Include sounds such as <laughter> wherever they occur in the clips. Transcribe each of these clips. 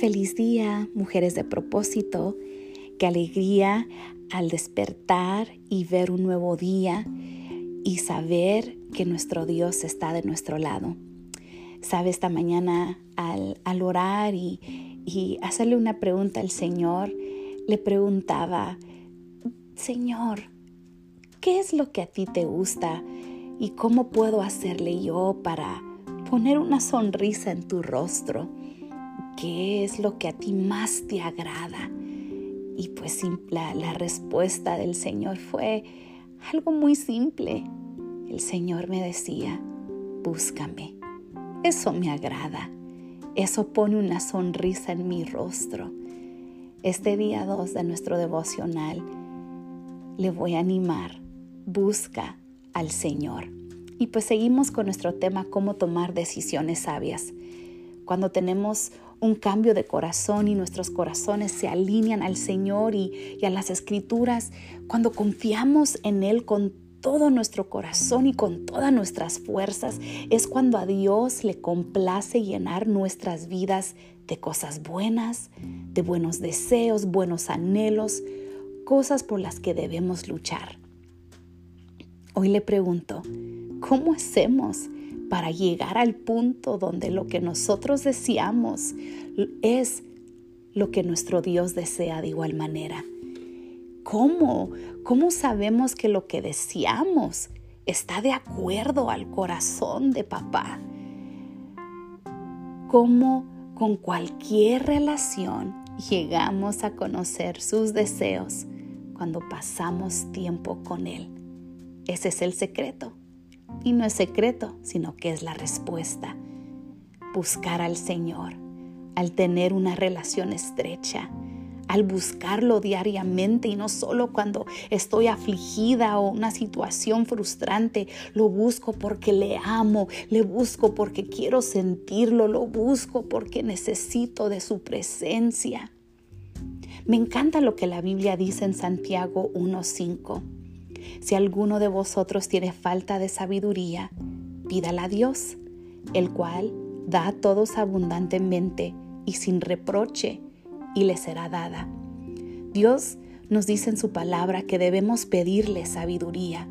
Feliz día, mujeres de propósito. Qué alegría al despertar y ver un nuevo día y saber que nuestro Dios está de nuestro lado. Sabe, esta mañana al, orar y, y hacerle una pregunta al Señor, le preguntaba, Señor, ¿qué es lo que a ti te gusta y cómo puedo hacerle yo para poner una sonrisa en tu rostro? ¿Qué es lo que a ti más te agrada? Y pues la, la respuesta del Señor fue algo muy simple. El Señor me decía, búscame. Eso me agrada. Eso pone una sonrisa en mi rostro. Este día 2 de nuestro devocional le voy a animar. Busca al Señor. Y pues seguimos con nuestro tema, cómo tomar decisiones sabias. Cuando tenemos un cambio de corazón y nuestros corazones se alinean al Señor y, a las escrituras, cuando confiamos en Él con todo nuestro corazón y con todas nuestras fuerzas, es cuando a Dios le complace llenar nuestras vidas de cosas buenas, de buenos deseos, buenos anhelos, cosas por las que debemos luchar. Hoy le pregunto, ¿cómo hacemos para llegar al punto donde lo que nosotros deseamos es lo que nuestro Dios desea de igual manera. ¿Cómo? ¿Cómo sabemos que lo que deseamos está de acuerdo al corazón de papá? ¿Cómo con cualquier relación llegamos a conocer sus deseos cuando pasamos tiempo con Él? Ese es el secreto. Y no es secreto, sino que es la respuesta. Buscar al Señor, al tener una relación estrecha, al buscarlo diariamente y no solo cuando estoy afligida o una situación frustrante, lo busco porque le amo, le busco porque quiero sentirlo, lo busco porque necesito de su presencia. Me encanta lo que la Biblia dice en Santiago 1.5. Si alguno de vosotros tiene falta de sabiduría, pídala a Dios, el cual da a todos abundantemente y sin reproche, y le será dada. Dios nos dice en su palabra que debemos pedirle sabiduría,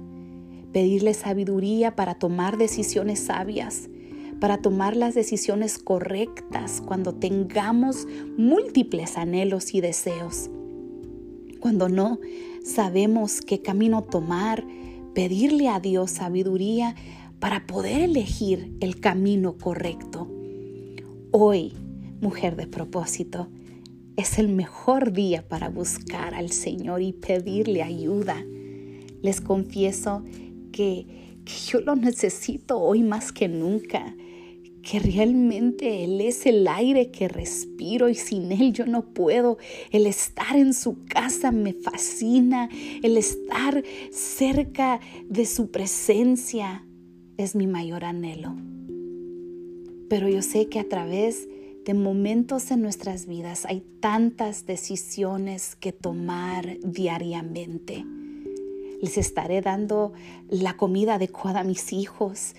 pedirle sabiduría para tomar decisiones sabias, para tomar las decisiones correctas cuando tengamos múltiples anhelos y deseos. Cuando no sabemos qué camino tomar, pedirle a Dios sabiduría para poder elegir el camino correcto. Hoy, mujer de propósito, es el mejor día para buscar al Señor y pedirle ayuda. Les confieso que, yo lo necesito hoy más que nunca que realmente Él es el aire que respiro y sin Él yo no puedo. El estar en su casa me fascina, el estar cerca de su presencia es mi mayor anhelo. Pero yo sé que a través de momentos en nuestras vidas hay tantas decisiones que tomar diariamente. Les estaré dando la comida adecuada a mis hijos,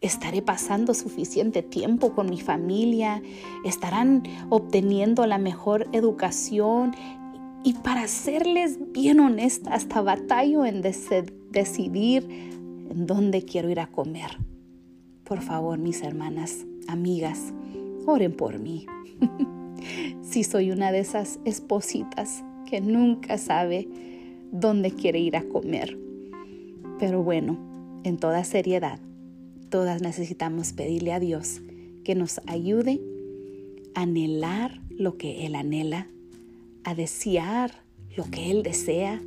estaré pasando suficiente tiempo con mi familia, estarán obteniendo la mejor educación y para serles bien honesta, hasta batallo en decidir en dónde quiero ir a comer. Por favor, mis hermanas, amigas, oren por mí. <laughs> si soy una de esas espositas que nunca sabe dónde quiere ir a comer. Pero bueno, en toda seriedad, Todas necesitamos pedirle a Dios que nos ayude a anhelar lo que Él anhela, a desear lo que Él desea,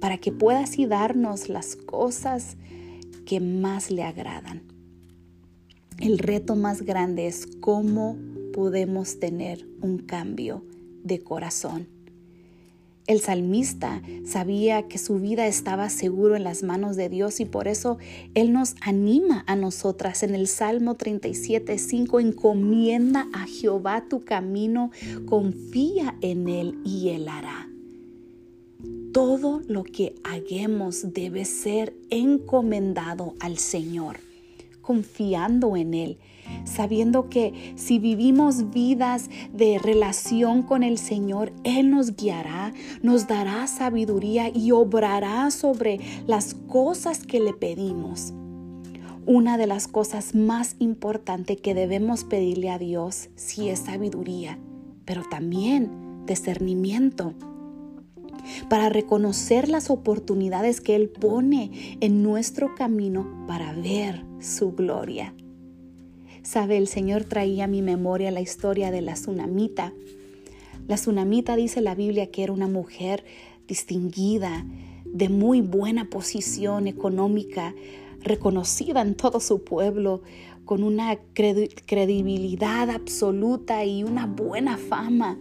para que pueda así darnos las cosas que más le agradan. El reto más grande es cómo podemos tener un cambio de corazón el salmista sabía que su vida estaba seguro en las manos de Dios y por eso Él nos anima a nosotras en el Salmo 37, 5, encomienda a Jehová tu camino, confía en Él y Él hará. Todo lo que hagamos debe ser encomendado al Señor confiando en Él, sabiendo que si vivimos vidas de relación con el Señor, Él nos guiará, nos dará sabiduría y obrará sobre las cosas que le pedimos. Una de las cosas más importantes que debemos pedirle a Dios sí es sabiduría, pero también discernimiento para reconocer las oportunidades que Él pone en nuestro camino para ver su gloria. Sabe, el Señor traía a mi memoria la historia de la tsunamita. La tsunamita dice la Biblia que era una mujer distinguida, de muy buena posición económica, reconocida en todo su pueblo, con una credibilidad absoluta y una buena fama.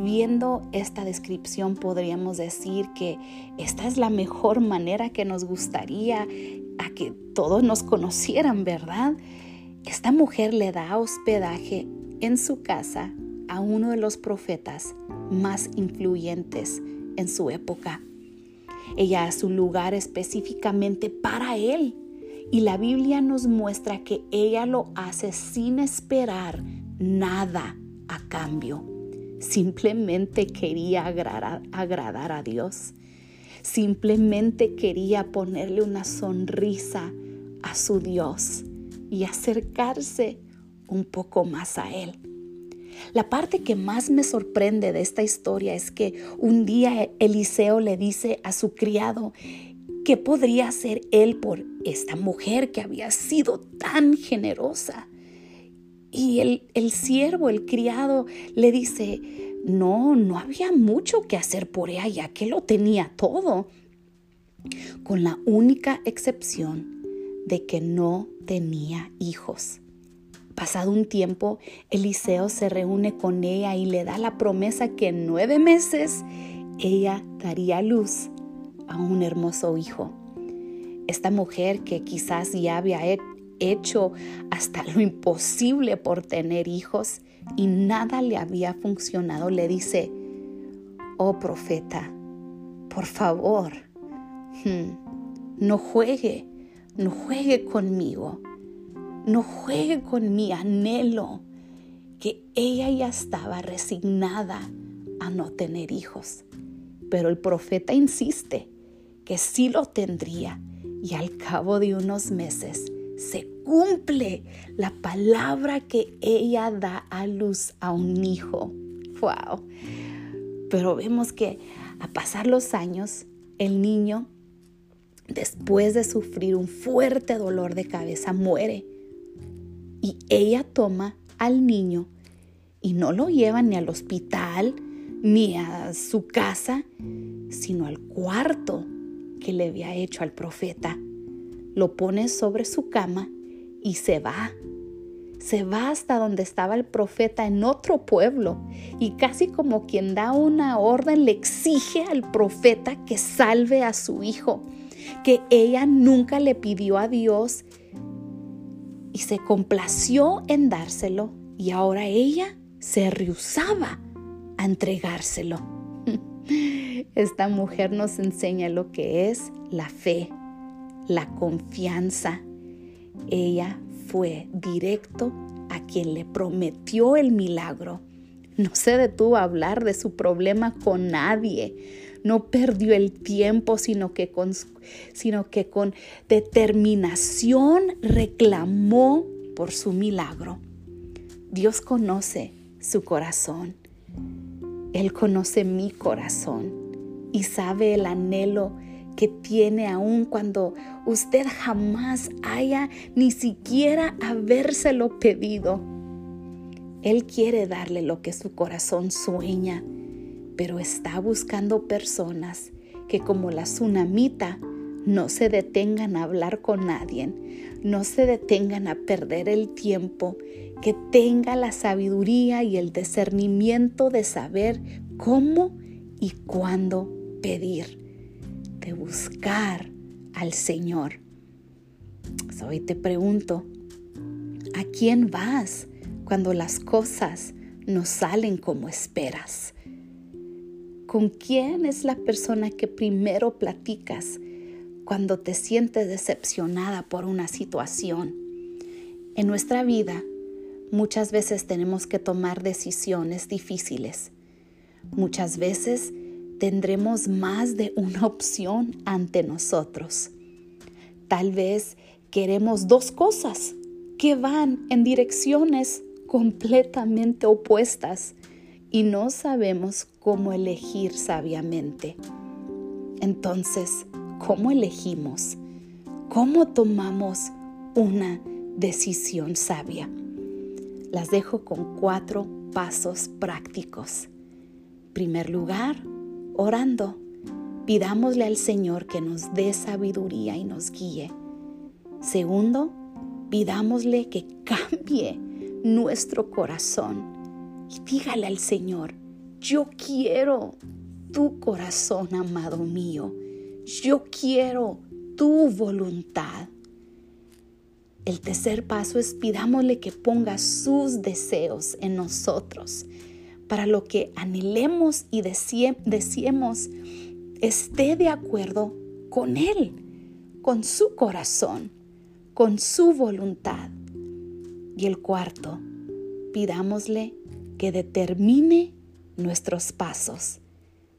Viendo esta descripción podríamos decir que esta es la mejor manera que nos gustaría a que todos nos conocieran, ¿verdad? Esta mujer le da hospedaje en su casa a uno de los profetas más influyentes en su época. Ella hace un lugar específicamente para él y la Biblia nos muestra que ella lo hace sin esperar nada a cambio simplemente quería agradar, a Dios. Simplemente quería ponerle una sonrisa a su Dios y acercarse un poco más a Él. La parte que más me sorprende de esta historia es que un día Eliseo le dice a su criado que podría hacer él por esta mujer que había sido tan generosa. Y el, el siervo, el criado, le dice, no, no había mucho que hacer por ella, ya que lo tenía todo, con la única excepción de que no tenía hijos. Pasado un tiempo, Eliseo se reúne con ella y le da la promesa que en nueve meses ella daría luz a un hermoso hijo. Esta mujer que quizás ya había hecho hasta lo imposible por tener hijos y nada le había funcionado, le dice, oh profeta, por favor, hmm, no juegue, no juegue conmigo, no juegue con mi anhelo, que ella ya estaba resignada a no tener hijos. Pero el profeta insiste que sí lo tendría y al cabo de unos meses se cumple la palabra que ella da a luz a un hijo. ¡Wow! Pero vemos que a pasar los años, el niño, después de sufrir un fuerte dolor de cabeza, muere. Y ella toma al niño y no lo lleva ni al hospital ni a su casa, sino al cuarto que le había hecho al profeta lo pone sobre su cama y se va. Se va hasta donde estaba el profeta en otro pueblo y casi como quien da una orden le exige al profeta que salve a su hijo, que ella nunca le pidió a Dios y se complació en dárselo y ahora ella se rehusaba a entregárselo. <laughs> Esta mujer nos enseña lo que es la fe la confianza. Ella fue directo a quien le prometió el milagro. No se detuvo a hablar de su problema con nadie. No perdió el tiempo, sino que con, sino que con determinación reclamó por su milagro. Dios conoce su corazón. Él conoce mi corazón y sabe el anhelo que tiene aún cuando usted jamás haya ni siquiera habérselo pedido. Él quiere darle lo que su corazón sueña, pero está buscando personas que como la tsunamita no se detengan a hablar con nadie, no se detengan a perder el tiempo, que tenga la sabiduría y el discernimiento de saber cómo y cuándo pedir buscar al Señor. hoy te pregunto, ¿a quién vas cuando las cosas no salen como esperas? ¿Con quién es la persona que primero platicas cuando te sientes decepcionada por una situación? En nuestra vida muchas veces tenemos que tomar decisiones difíciles. Muchas veces tendremos más de una opción ante nosotros. Tal vez queremos dos cosas que van en direcciones completamente opuestas y no sabemos cómo elegir sabiamente. Entonces, ¿cómo elegimos? ¿Cómo tomamos una decisión sabia? Las dejo con cuatro pasos prácticos. Primer lugar, orando. Pidámosle al Señor que nos dé sabiduría y nos guíe. Segundo, pidámosle que cambie nuestro corazón y dígale al Señor, yo quiero tu corazón, amado mío. Yo quiero tu voluntad. El tercer paso es pidámosle que ponga sus deseos en nosotros para lo que anhelemos y deseemos esté de acuerdo con Él, con su corazón, con su voluntad. Y el cuarto, pidámosle que determine nuestros pasos.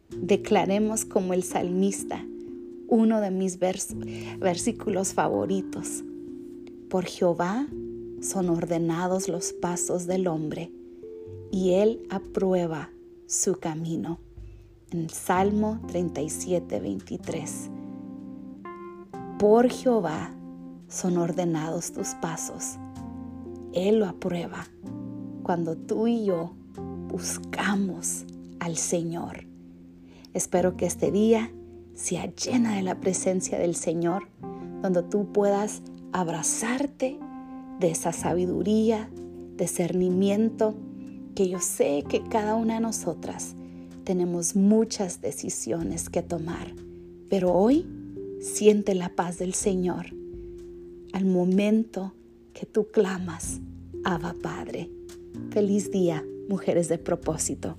Declaremos como el salmista, uno de mis versículos favoritos. Por Jehová son ordenados los pasos del hombre, y él aprueba su camino. En Salmo 37, 23. Por Jehová son ordenados tus pasos. Él lo aprueba cuando tú y yo buscamos al Señor. Espero que este día sea llena de la presencia del Señor, donde tú puedas abrazarte de esa sabiduría, discernimiento, que yo sé que cada una de nosotras tenemos muchas decisiones que tomar, pero hoy siente la paz del Señor al momento que tú clamas, Abba Padre. Feliz día, mujeres de propósito.